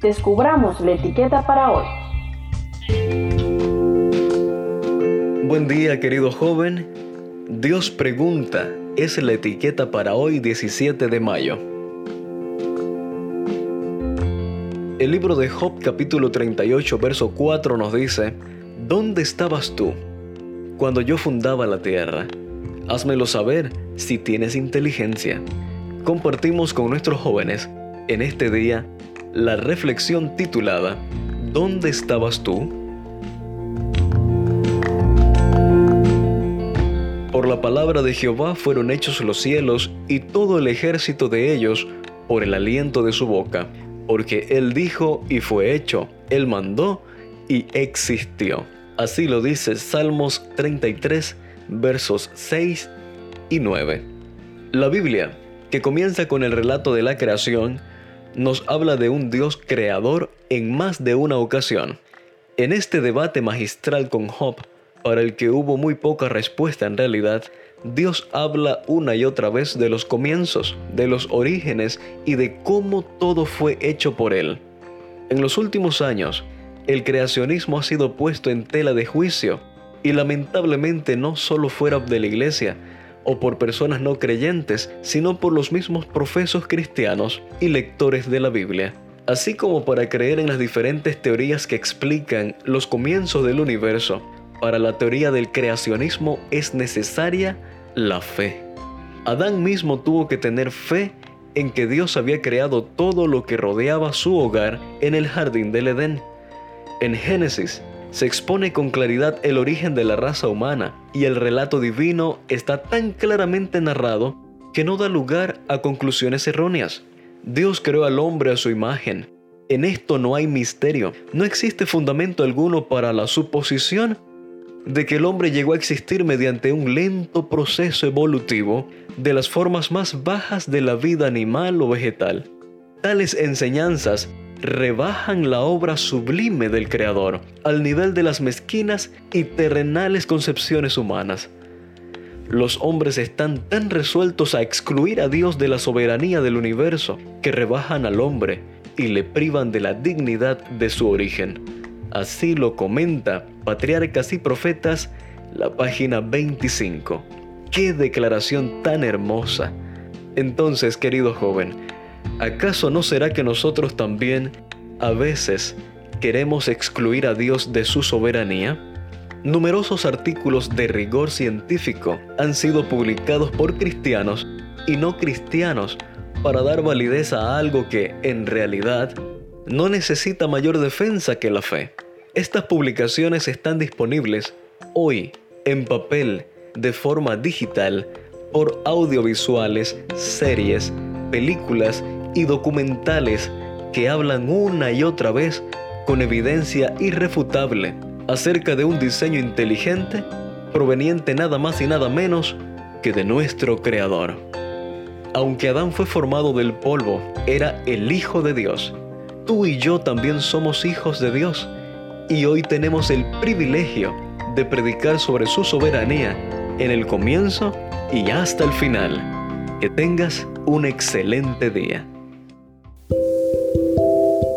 descubramos la etiqueta para hoy. Buen día, querido joven. Dios pregunta es la etiqueta para hoy 17 de mayo. El libro de Job capítulo 38 verso 4 nos dice, ¿Dónde estabas tú cuando yo fundaba la tierra? Házmelo saber si tienes inteligencia. Compartimos con nuestros jóvenes en este día la reflexión titulada ¿Dónde estabas tú? Por la palabra de Jehová fueron hechos los cielos y todo el ejército de ellos por el aliento de su boca, porque Él dijo y fue hecho, Él mandó y existió. Así lo dice Salmos 33, versos 6 y 9. La Biblia, que comienza con el relato de la creación, nos habla de un Dios creador en más de una ocasión. En este debate magistral con Job, para el que hubo muy poca respuesta en realidad, Dios habla una y otra vez de los comienzos, de los orígenes y de cómo todo fue hecho por Él. En los últimos años, el creacionismo ha sido puesto en tela de juicio y lamentablemente no solo fuera de la iglesia o por personas no creyentes, sino por los mismos profesos cristianos y lectores de la Biblia así como para creer en las diferentes teorías que explican los comienzos del universo para la teoría del creacionismo es necesaria la fe. Adán mismo tuvo que tener fe en que Dios había creado todo lo que rodeaba su hogar en el jardín del Edén. En Génesis se expone con claridad el origen de la raza humana y el relato divino está tan claramente narrado que no da lugar a conclusiones erróneas. Dios creó al hombre a su imagen. En esto no hay misterio, no existe fundamento alguno para la suposición de que el hombre llegó a existir mediante un lento proceso evolutivo de las formas más bajas de la vida animal o vegetal. Tales enseñanzas rebajan la obra sublime del Creador al nivel de las mezquinas y terrenales concepciones humanas. Los hombres están tan resueltos a excluir a Dios de la soberanía del universo que rebajan al hombre y le privan de la dignidad de su origen. Así lo comenta Patriarcas y Profetas, la página 25. ¡Qué declaración tan hermosa! Entonces, querido joven, ¿acaso no será que nosotros también a veces queremos excluir a Dios de su soberanía? Numerosos artículos de rigor científico han sido publicados por cristianos y no cristianos para dar validez a algo que, en realidad, no necesita mayor defensa que la fe. Estas publicaciones están disponibles hoy en papel de forma digital por audiovisuales, series, películas y documentales que hablan una y otra vez con evidencia irrefutable acerca de un diseño inteligente proveniente nada más y nada menos que de nuestro Creador. Aunque Adán fue formado del polvo, era el Hijo de Dios. Tú y yo también somos hijos de Dios y hoy tenemos el privilegio de predicar sobre su soberanía en el comienzo y hasta el final. Que tengas un excelente día.